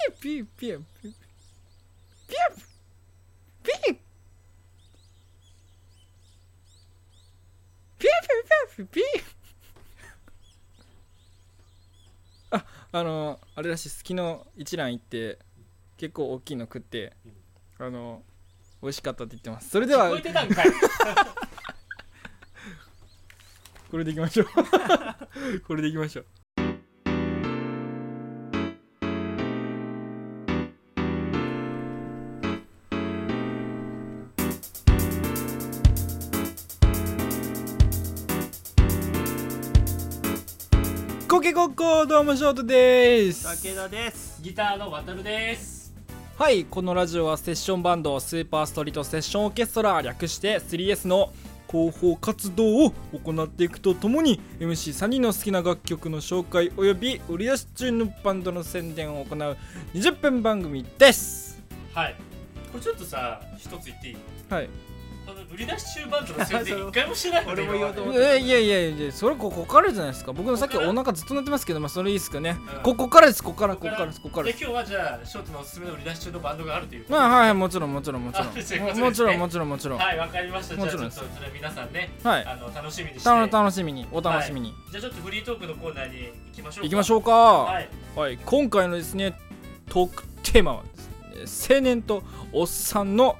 ピーピーピーピーピーピーピーピーピーああのあれらしいです昨日一蘭行って結構大きいの食ってあの美味しかったって言ってますそれではこれでいきましょうこれでいきましょうコケコッコーどうもショートです。武田です。ギターの渡るです。はいこのラジオはセッションバンドスーパーストリートセッションオーケストラ略して 3S の広報活動を行っていくとともに MC3 人の好きな楽曲の紹介および売り出し中のバンドの宣伝を行う20分番組です。はい。これちょっとさ一つ言っていい？はい売り出し中バンドの宣伝一回もしてないよね俺も言おうと思っいやいやいやいやそれここからじゃないですか？僕のさっきお腹ずっと鳴ってますけどまあそれいいですかねうん。ここからですここからここからです。ここから。で今日はじゃあショートのおすすめの売り出し中のバンドがあるという。まあはいはいもちろんもちろんもちろんももちろんもちろん。もちろんはいわかりました。じゃあちょもちろんですっとそれ皆さんねはいあの楽しみにして楽しみにお楽しみにじゃあちょっとフリートークのコーナーに行きましょうう行きましょうか。はい。はい、今回のですねトークテーマはですね青年とおっさんの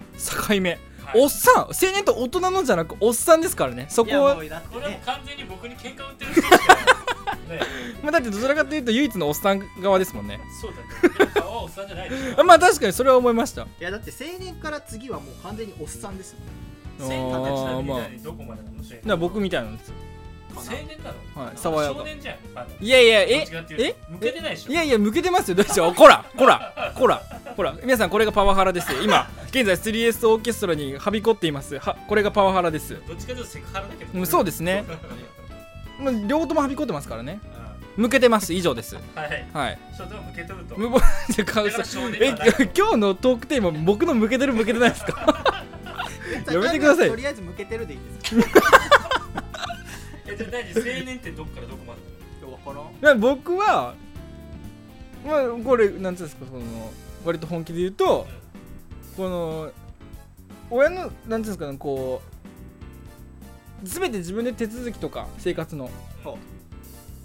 境目、はいおっさん。青年と大人のじゃなくおっさんですからね。そこは。いやもうだってこれは完全に僕に喧嘩売ってる人しかないね。まあだってどちらかというと唯一のおっさん側ですもんね。そうだね。おっさんじゃないでしょあまあ確かにそれは思いました。いやだって青年から次はもう完全におっさんですもん。千形ちなみにまあ。何どこまでなの？だから僕みたいなんですよ青年なの？はい爽やか。少年じゃん。いやいやえ？えと。向けてないでしょ？いやいや向けてますよ。どうしよう。こらこらこら。こら。皆さんこれがパワハラですよ。今現在 3S オーケストラにはびこっています。はこれがパワハラです。どっちかというとセクハラだけど。うんそうですね。まあ両方ともはびこってますからね。う向けてます。以上です。んはい。はい。ちょっと向けとると。今日のトークテーマ僕の向けてる向けてないですか？やめてください。とりあえず向けてるでいいです何青年ってどっからどこまで？よわからんまあ僕はまあこれなんていうんですかその割と本気で言うとこの親のなんていうんですかねこう全て自分で手続きとか生活のほ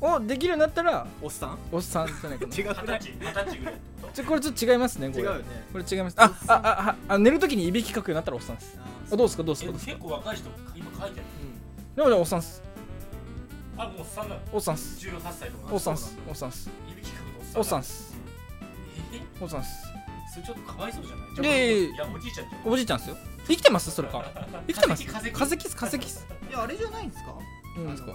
をできるようになったらおっさん？おっさんじゃないかな。違う。くない二十歳二十歳ぐらい。ってこちょこれちょっと違いますねこれ。違うよね。これ違います。あああああ寝るときにいびきかくようになったらおっさんです。ああどうですかどうですとかどうですか。え結構若い人今書いてあるでもじゃあおっさんっすあもうおっさんなのおっさんっす。18歳とか。おっさんっす。おっさんっす。いびきかくおっさんっす。すえ？おっさんっす。それちょっとかわいそうじゃない？いやいやいや。いやおじいちゃんじゃん。おじいちゃんっすよ。生きてます？それか。生きてます？化石化石っす。化石っす。いやあれじゃないんですか？うんですか？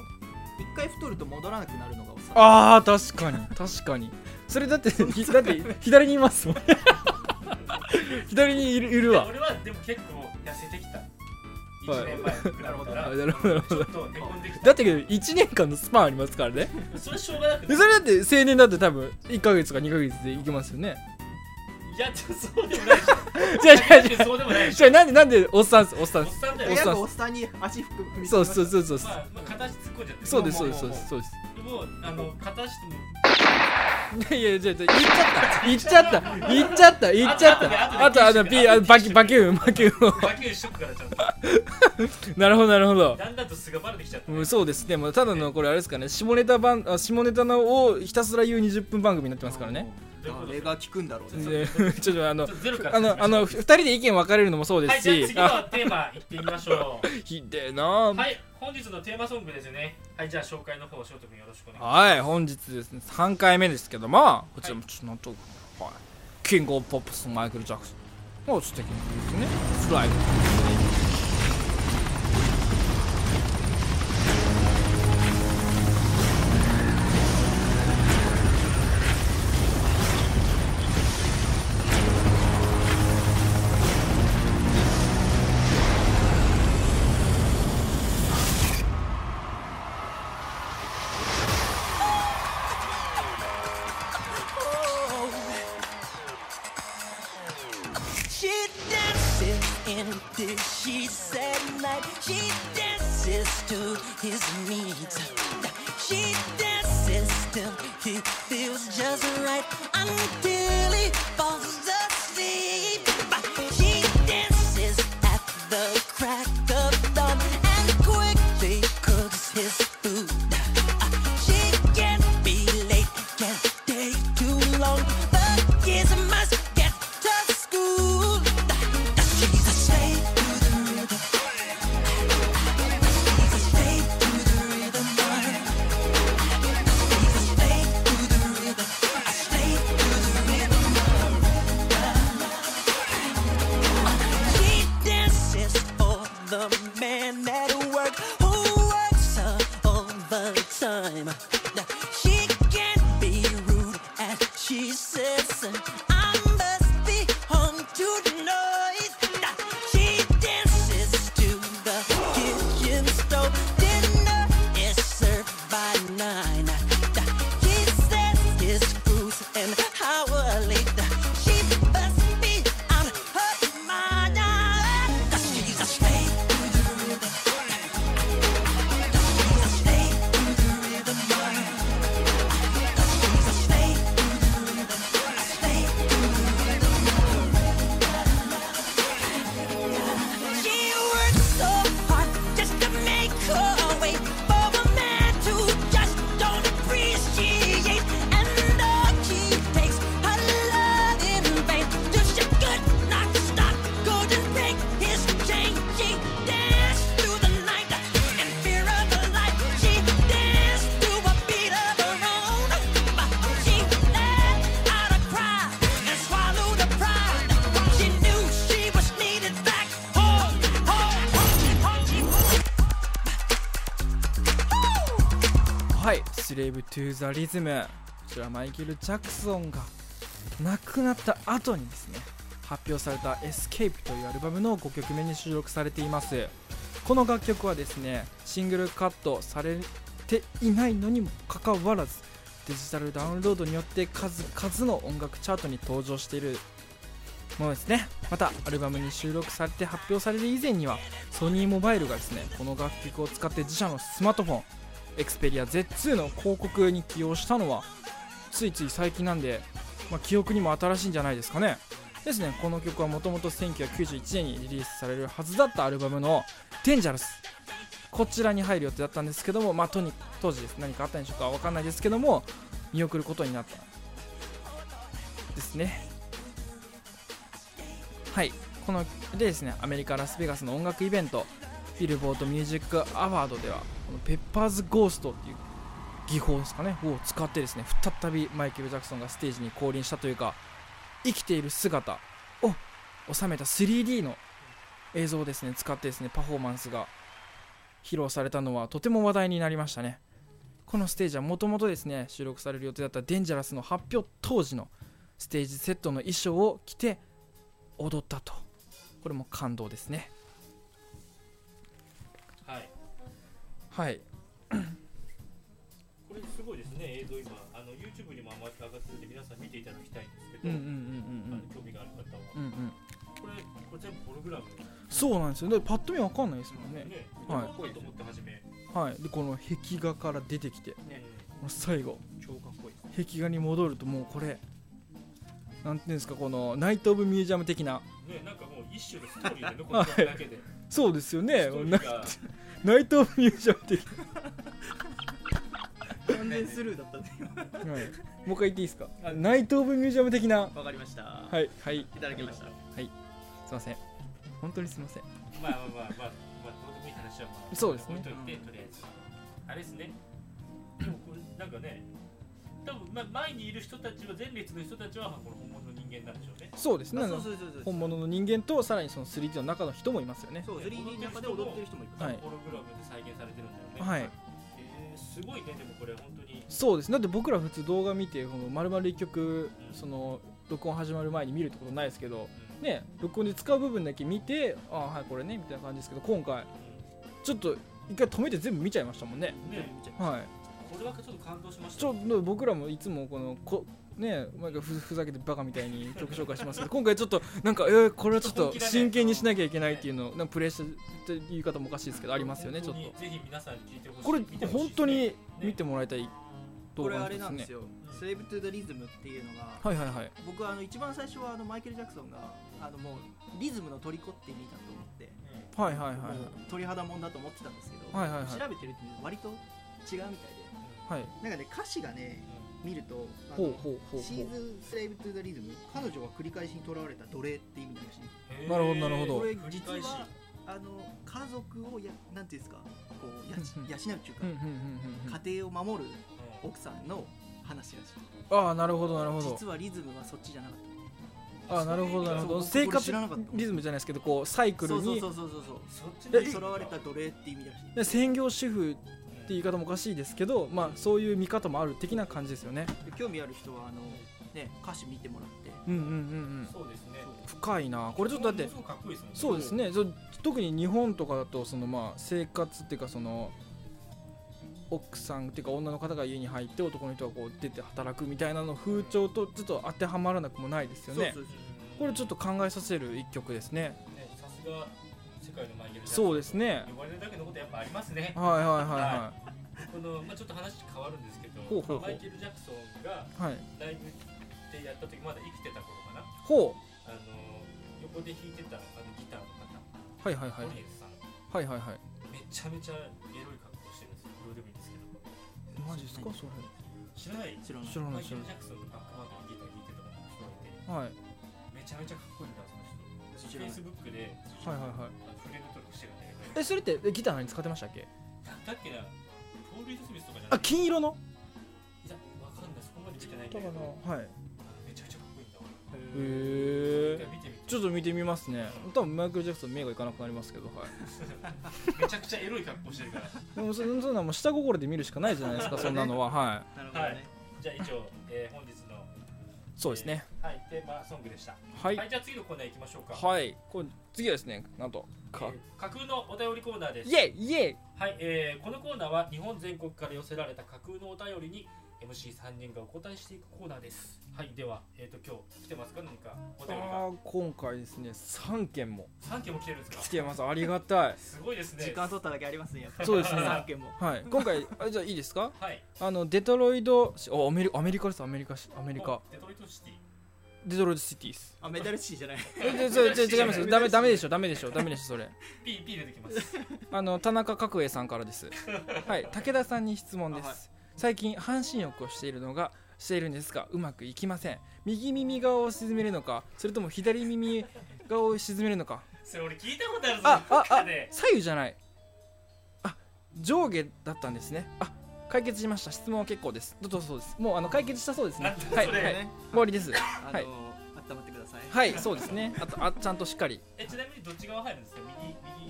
一回太ると戻らなくなるのがおっさん。あー確かに。確かに。それだってひだって左にいますもん。左にいるいるわ。俺はでも結構痩せてきた。はい1年前。なるほどな。るほど。ちょっとへこんできた。だってけど1年間のスパンありますからね。それしょうがなくでそれだって青年だって多分1ヶ月か2ヶ月でいけますよね。いやちょそうでもないじゃあじゃあじゃあそうでもないでし。じゃあなんでなんでおっさんっすおっさん。っおっさんだよおっさん。早くおっさんに足踏みそうそうそうそう。まあまあ形突っ込んじゃって。そうですそうもですそうですそうです。でもあの片足ともいやいや言っちゃった。言っちゃった。言っちゃった。言っちゃった。あとあのピーあのバキバキューンバキューンを。バキューしとくからちゃんと。なるほどなるほど。だんだんと素がバレてきちゃったうんそうです。ねもうただのこれあれですかね下ネタ番あ下ネタのをひたすら言う20分番組になってますからねあれが効くんだろうね。で ちょっとあのあのあの2人で意見分かれるのもそうではいすし、じゃあ次のあテーマいってみましょう。ひでえな。はい本日のテーマソングですね。はいじゃあ紹介の方翔太君よろしくお願いします。はい本日ですね。3回目ですけども。こちらもちょっとなんと、はい、キングオブポップスのマイケル・ジャクソン。も素敵な曲ですね。フライ「into the crack. はい「スレイブ・トゥ・ザ・リズム」こちらマイケル・ジャクソンが亡くなった後にですね発表された「 Xscape」というアルバムの5曲目に収録されています。この楽曲はですねシングルカットされていないのにもかかわらずデジタルダウンロードによって数々の音楽チャートに登場しているものですね。またアルバムに収録されて発表される以前にはソニーモバイルがですねこの楽曲を使って自社のスマートフォンエクスペリア Z2 の広告に起用したのはついつい最近なんで、まあ、記憶にも新しいんじゃないですかね。ですね。この曲はもともと1991年にリリースされるはずだったアルバムの「デンジャラス」こちらに入る予定だったんですけども、まあ、とに当時です。何かあったんでしょうかわかんないですけども見送ることになった。ですね。はい。このでですねアメリカ・ラスベガスの音楽イベント。ビルボードミュージックアワードではこのペッパーズ・ゴーストっていう技法ですかねを使ってですね再びマイケル・ジャクソンがステージに降臨したというか生きている姿を収めた 3D の映像をですね使ってですねパフォーマンスが披露されたのはとても話題になりましたね。このステージはもともとですね収録される予定だったデンジャラスの発表当時のステージセットの衣装を着て踊ったと。これも感動ですね。はい。これすごいですね映像今。あの YouTube にも上がって上がってるんで皆さん見ていただきたいんですけど、興味がある方は、うんうん。うんこれこれ全部ホログラム。そうなんですよ。ねパッと見わかんないですもんね。ねはい。かっこいいと思って初め、はい。でこの壁画から出てきて。ね。最後。超かっこいい。壁画に戻るともうこれなんていうんですかこのナイト・オブ・ミュージアム的な。ねなんかもう一種のストーリーで残ってるだけで、そうですよねナイト・オブ・ミュージアム的完全スルーだったんでな、はい、もう一回言っていいですか？ナイト・オブ・ミュージアム的な。わかりました。ははい。はい。いただきました。すいません。本当にすいません。まあまあまあまあ、まあ、どうでもいい話はまあそうですね。置いといて、とりあえず。あれですね。でもこれなんかね多分、まあ、前にいる人たちは前列の人たちはこの本間なんでしょうね。そうですね。本物の人間とさらにその 3D の中の人もいますよね。そう 3D の中で踊ってる人もいる。はい。ホログラムで再現されてるんだよね。はい。えー、すごいね。でもこれ本当に。そうです。だって僕ら普通動画見てこの丸々一曲その録音始まる前に見るってことないですけどうん。ね録音で使う部分だけ見てああはいこれねみたいな感じですけど今回ちょっと一回止めて全部見ちゃいましたもんね。うんねはい。これはちょっと感動しました。ちょっと僕らもいつもこのこね毎回ふふざけてバカみたいに曲紹介しますけど今回ちょっとなんかえー、これはちょっと真剣にしなきゃいけないっていうのなんかプレッシャーっていう言い方もおかしいですけどありますよねちょっと。ぜひ皆さんに聞いてほしい。これ本当に見てねもらいたい動これあ画ですね。れなんですよ「セーブ・トゥ・ザ・リズム」っていうのがはいはいはい。僕はあの一番最初はあのマイケル・ジャクソンがあのもうリズムの虜って意味だと思ってはいはいはいはい。鳥肌もんだと思ってたんですけど、はいはいはい。調べてると割と違うみたいで。はい。なんかね歌詞がね見るとあほうのほうほう。シーズン・スレイブ・トゥ・ザ・リズム彼女は繰り返しにとらわれた奴隷って意味だしい。へー。なるほどなるほど。これ実はあの家族をやなんていうんですかこうや養うっていうか、家庭を守るうん奥さんの話らしい。ああなるほどなるほど。実はリズムはそっちじゃなかっああなるほどなるほど。生活リズムじゃないですけどこうサイたそうそうクルにそうそうそうそう。そっちえで囚われた奴隷って意味らし専業主婦言い方もおかしいですけどまあそういう見方もある的な感じですよね。で興味ある人はあのね歌詞見てもらって。うんうんうんうん。そうですね。深いな。これちょっとだってそうですね。そう特に日本とかだとそのまあ生活っていうかその奥さんっていうか女の方が家に入って男の人がこう出て働くみたいなの風潮とちょっと当てはまらなくもないですよね。これちょっと考えさせる一曲ですね。ねさすが世界のマイケル・ジャクソンそうですね。呼ばれるだけのことやっぱありますね。はいはいはこの、まあ、ちょっと話変わるんですけどほうほうほう。マイケル・ジャクソンがいはいはいライブでやった時まだ生きてた頃かな。ほう。あの横で弾いてたあのギターの方。はいはいはい。ホリエズさん。はいはいはい。めちゃめちゃエロい格好してるんですよど。うでもいいんですけどマジですかそれ知らない知らない。マイケル・ジャクソンのバックバンドでギター弾いてた人がいて。はい。めちゃめちゃかっこいいんだフェイスブックではいはいはい。フレンド登録してるんだけど。えそれってえギター何使ってましたっけ？なんだっけな？ポール・スミスとかじゃなあい金色の？いやわかんないそこまで見てないけど。な？はい。めちゃくちゃかっこいいんだ。わへえ一回見てみて。ちょっと見てみますね。多分マイケル・ジャクソン目がいかなくなりますけど。はい。めちゃくちゃエロい格好してるから。でもそそんなもう下心で見るしかないじゃないですかそんなのは。は いなるほどね、はい。じゃあ以上、えー本日のそうですね。えーはい。テーマソングでした。はい。はいじゃあ次のコーナー行きましょうか。はい。これ次はですねなんとかえー架空のお便りコーナーです。イエイイエイ。はい、えーこのコーナーは日本全国から寄せられた架空のお便りに MC3 人がお答えしていくコーナーです。はいでは、えー、と今日来てますか？何かお便りが今回ですね3件も。3件も来てるんですか？来てます。ありがたい。すごいですね。時間取っただけありますね。やっぱそうですね。3件も。はい。今回あじゃあいいですか？はい。あのデトロイドしおアメリアメリカです。アメリカしアメリカ。デトロイトシティ。デトロイドシティです。あメダルシーじゃない。えでそれち違いますダメダメでしょ。ダメでしょ。ダメでしょそれ。P, P 出てきます。あの田中角栄さんからです。はい。武田さんに質問です、あはい最近半身浴をしているのがしているんですがうまくいきません。右耳側を沈めるのかそれとも左耳側を沈めるのか。それ俺聞いたことあるぞあああ左右じゃない。あ上下だったんですね。あ解決しました。質問は結構です。どうぞそうです。もうあの解決したそうですね。はい。はい。ね終わりです。はい。温まってください。はいそうですね。あとあちゃんとしっかり。えちなみにどっち側入るんですか？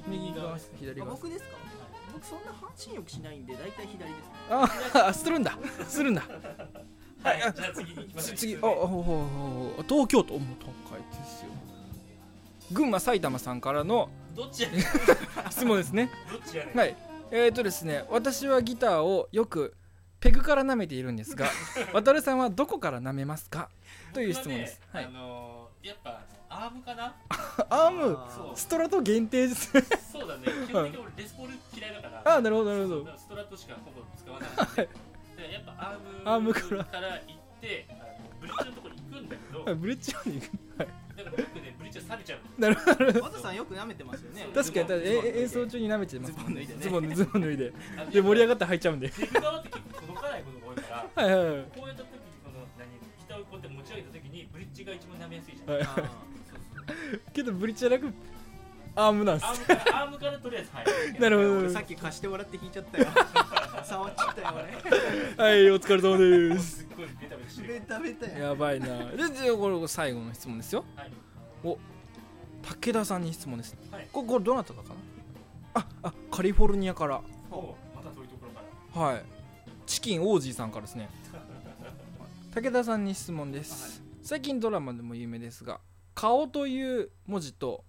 右右右側。左側僕ですか？僕そんな半身浴しないんで大体左ですあするんだ。するんだ。はいじゃあ次行きましょう。次ああほうほうほう東京都もう高いですよ。群馬埼玉さんからのどっちやねん。質問ですね。どっちやねん。はい。えーとですね私はギターをよくペグから舐めているんですが 渡るさんはどこから舐めますか？という質問です、はい僕はねあのーやっぱあのアームかな？アーム？あそう。ストラト限定です。ねそうだね。基本的に俺 レスポール嫌いだから。あーなるほどなるほど。ストラットしかほぼ使わないので。でやっぱアームアームから。から行ってあのブリッジのところに行くんだけど。はいブリッジまで行く。だからよくねブリッジは錆びちゃうなるほど。和田さんよく舐めてますよね。確かに演奏中に舐めてますズボン脱いで。ねズボンズボン脱いでで盛り上がって履いちゃうんでペグ側って結構届かないことが多いからはいはいはいこうやった時にこの何ギターをこうやって持ち上げた時にブリッジが一番舐めやすいじゃん、はい。あそうそう。けどブリッジじゃなくアームなんですアームからアームからとりあえずはい。なるほーど俺さっき貸してもらって弾いちゃったよ。触っちゃったよ はいお疲れ様です。すっごいベタベタして俺る。ベタベタややばいな。でじゃあこれ最後の質問ですよ。はい。武田さんに質問です、はい。これこれどなたかかな？ああカリフォルニアから。おまた遠いところから。はい。チキン王子さんからですね。武田さんに質問です、最近ドラマでも有名ですが「顔」という文字と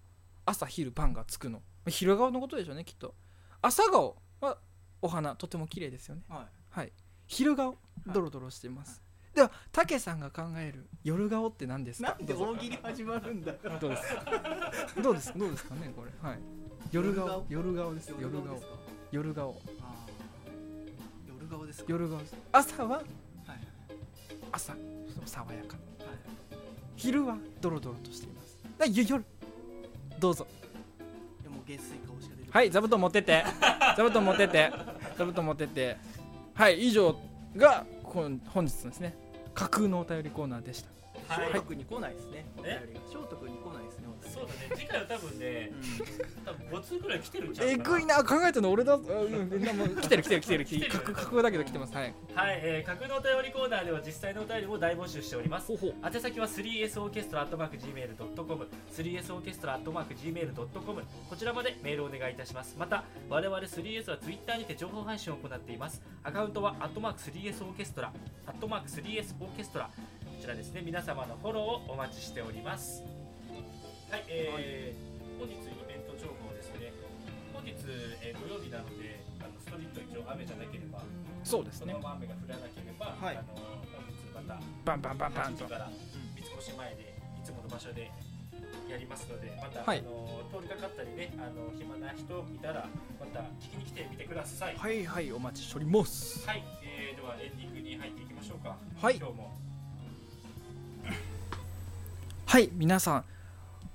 朝昼晩がつくの。まあ昼顔のことでしょうねきっと。朝顔はお花とても綺麗ですよね。はい。はい。昼顔ドロドロしてます、では武さんが考える夜顔って何ですか？なんで大喜利始まるんだどうです？かどうです？どうですかねこれ。はい。夜顔？夜顔？です。夜顔夜顔。夜顔。ですか？夜顔です。朝は？はい。朝。爽やか。はい昼はドロドロとしています。だゆ夜。どうぞ。でも下水顔しか出てこはい座布団持ってって。座布団持ってって。座布団持ってって。はい以上が本日のですね架空のお便りコーナーでしたはい。翔太君に来ないですね。お便えりが。翔太君に来ないですねそうだね。次回は多分ねうん。多分5通ぐらい来てるんちゃうかえぐいな考えたの。俺だうん。うんなもう来てる来てる来てる。来てる来てる架空だけど来てます。はい。はい、えー、架空のお便りコーナーでは実際のお便りも大募集しております。ほうほう。宛先は 3S オーケストラ @gmail.com 3S オーケストラ @gmail.com こちらまでメールをお願いいたします。また我々 3S は Twitter にて情報配信を行っています。アカウントは @3S オーケストラ。@3S オーケストラ。こちらですね皆様のフォローをお待ちしております。はい、えー本日イベント情報ですね。本日、えー土曜日なのであのストリート一応雨じゃなければそうですね。そのまま雨が降らなければ、はい。あの本日またバンバンバンバン8と時から三越前でいつもの場所でやりますのでまた、はい。あの通りかかったりねあの暇な人いたらまた聞きに来てみてください。はいはいお待ちしております。はい、えー、ではエンディングに入っていきましょうか。はい。今日もはい皆さん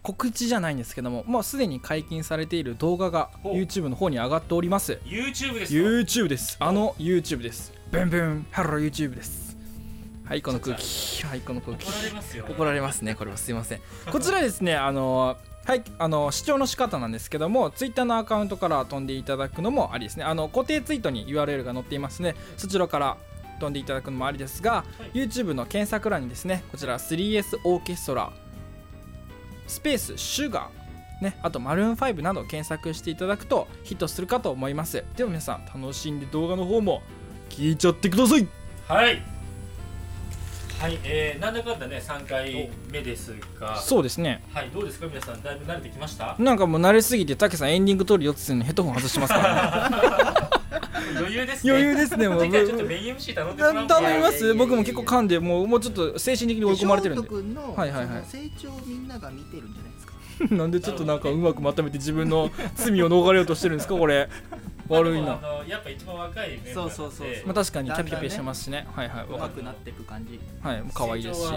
告知じゃないんですけどももうすでに解禁されている動画がほう。YouTube の方に上がっております。YouTube ですよ。YouTube です。あの YouTube です。ブンブン。ハロー YouTube です。はいこの空気。はいこの空気。怒られますよ。怒られますねこれはすいません。こちらですね あのはいあの視聴の仕方なんですけども Twitter のアカウントから飛んでいただくのもありですね。あの固定ツイートに URL が載っていますね。そちらから飛んでいただくのもありですが、はい。YouTube の検索欄にですねこちら 3S オーケストラスペースシュガーね、あとマルーン5などを検索していただくとヒットするかと思います。では皆さん楽しんで動画の方も聞いちゃってください。はい。はい、えー、なんだかんだね3回目ですが。そうですね。はいどうですか皆さんだいぶ慣れてきました？なんかもう慣れすぎてたけさんエンディング撮るよって言ってんのにヘッドホン外してますからね 余裕ですね。余裕ですね もう。次回ちょっとメイン MC 頼んでもらおうか。頼みます。僕も結構噛んでもうもうちょっと精神的に追い込まれてるんで。はいはいはい。成長をみんなが見てるんじゃないですか なんでちょっとなんかうまくまとめて自分の罪を逃れようとしてるんですか？これ。悪いな。やっぱ一番若いメンバーそうそうそうそうまあ確かにキャピキャピしてますしね。はいはい。若くなっていく感じ。はいもう可愛いですし。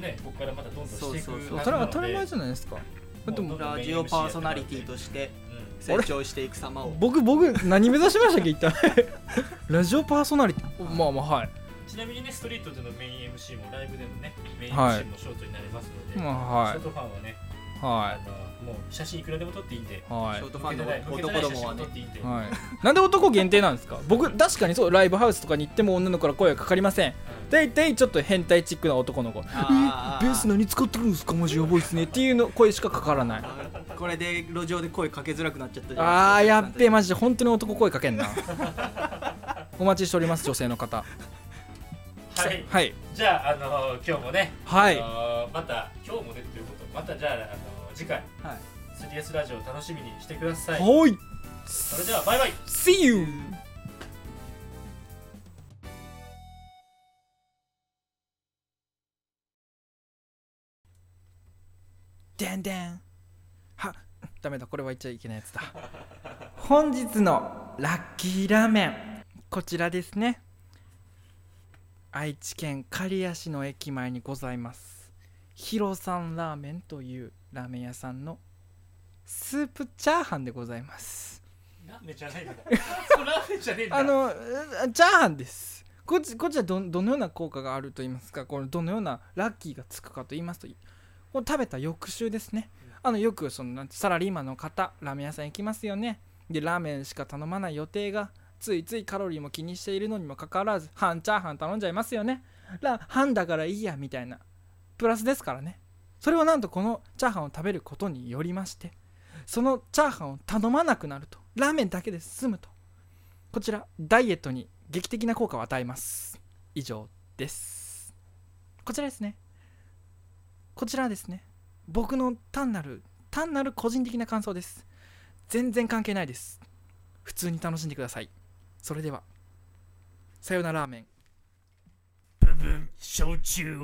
ねここからまたどんどんしていくそうそうそう当たり前じゃないですか。ラジオパーソナリティとして成長していく様を。僕僕何目指しましたっけ一体。ラジオパーソナリティ。まあまあはい。うんちなみにねストリートでのメイン MC もライブでのねメインはい。MC もショートになりますので、まあはい。ショートファンはね、はあのもう写真いくらでも撮っていいんでいはい。ショートファンの男どもはね撮っていいんで、はい、なんで男限定なんですか？僕確かにそうライブハウスとかに行っても女の子から声がかかりません。大体ちょっと変態チックな男の子。あー。ベース何使ってるんですか？マジやばいっすね。っていうの声しかかからないこれで路上で声かけづらくなっちゃったじゃあーやっべえまマジで本当に男声かけんな。お待ちしております女性の方。はい。はい。じゃあ、あの今日もね、はい。あのまた今日もねっていうことまたじゃあ、あの次回はい。3DS ラジオを楽しみにしてください。はい。それではバイバイ。See you! でんでんはダメだこれは言っちゃいけないやつだ。本日のラッキーラーメンこちらですね。愛知県刈谷市の駅前にございます。ヒロさんラーメンというラーメン屋さんのスープチャーハンでございます。ラーメンじゃないんだ。そうラーメンじゃねえんだ。あのえチャーハンです。こっちこっちはどどのような効果があると言いますかこのどのようなラッキーがつくかと言いますとこれ食べた翌週ですねあのよくそのなんてサラリーマンの方ラーメン屋さん行きますよね。でラーメンしか頼まない予定がついついカロリーも気にしているのにもかかわらず半チャーハン頼んじゃいますよね。ラ半だからいいやみたいな。プラスですからね。それをなんとこのチャーハンを食べることによりましてそのチャーハンを頼まなくなると。ラーメンだけで済むと。こちらダイエットに劇的な効果を与えます。以上です。こちらですね。こちらですね。僕の単なる単なる個人的な感想です。全然関係ないです。普通に楽しんでください。それではさよならラーメン。焼酎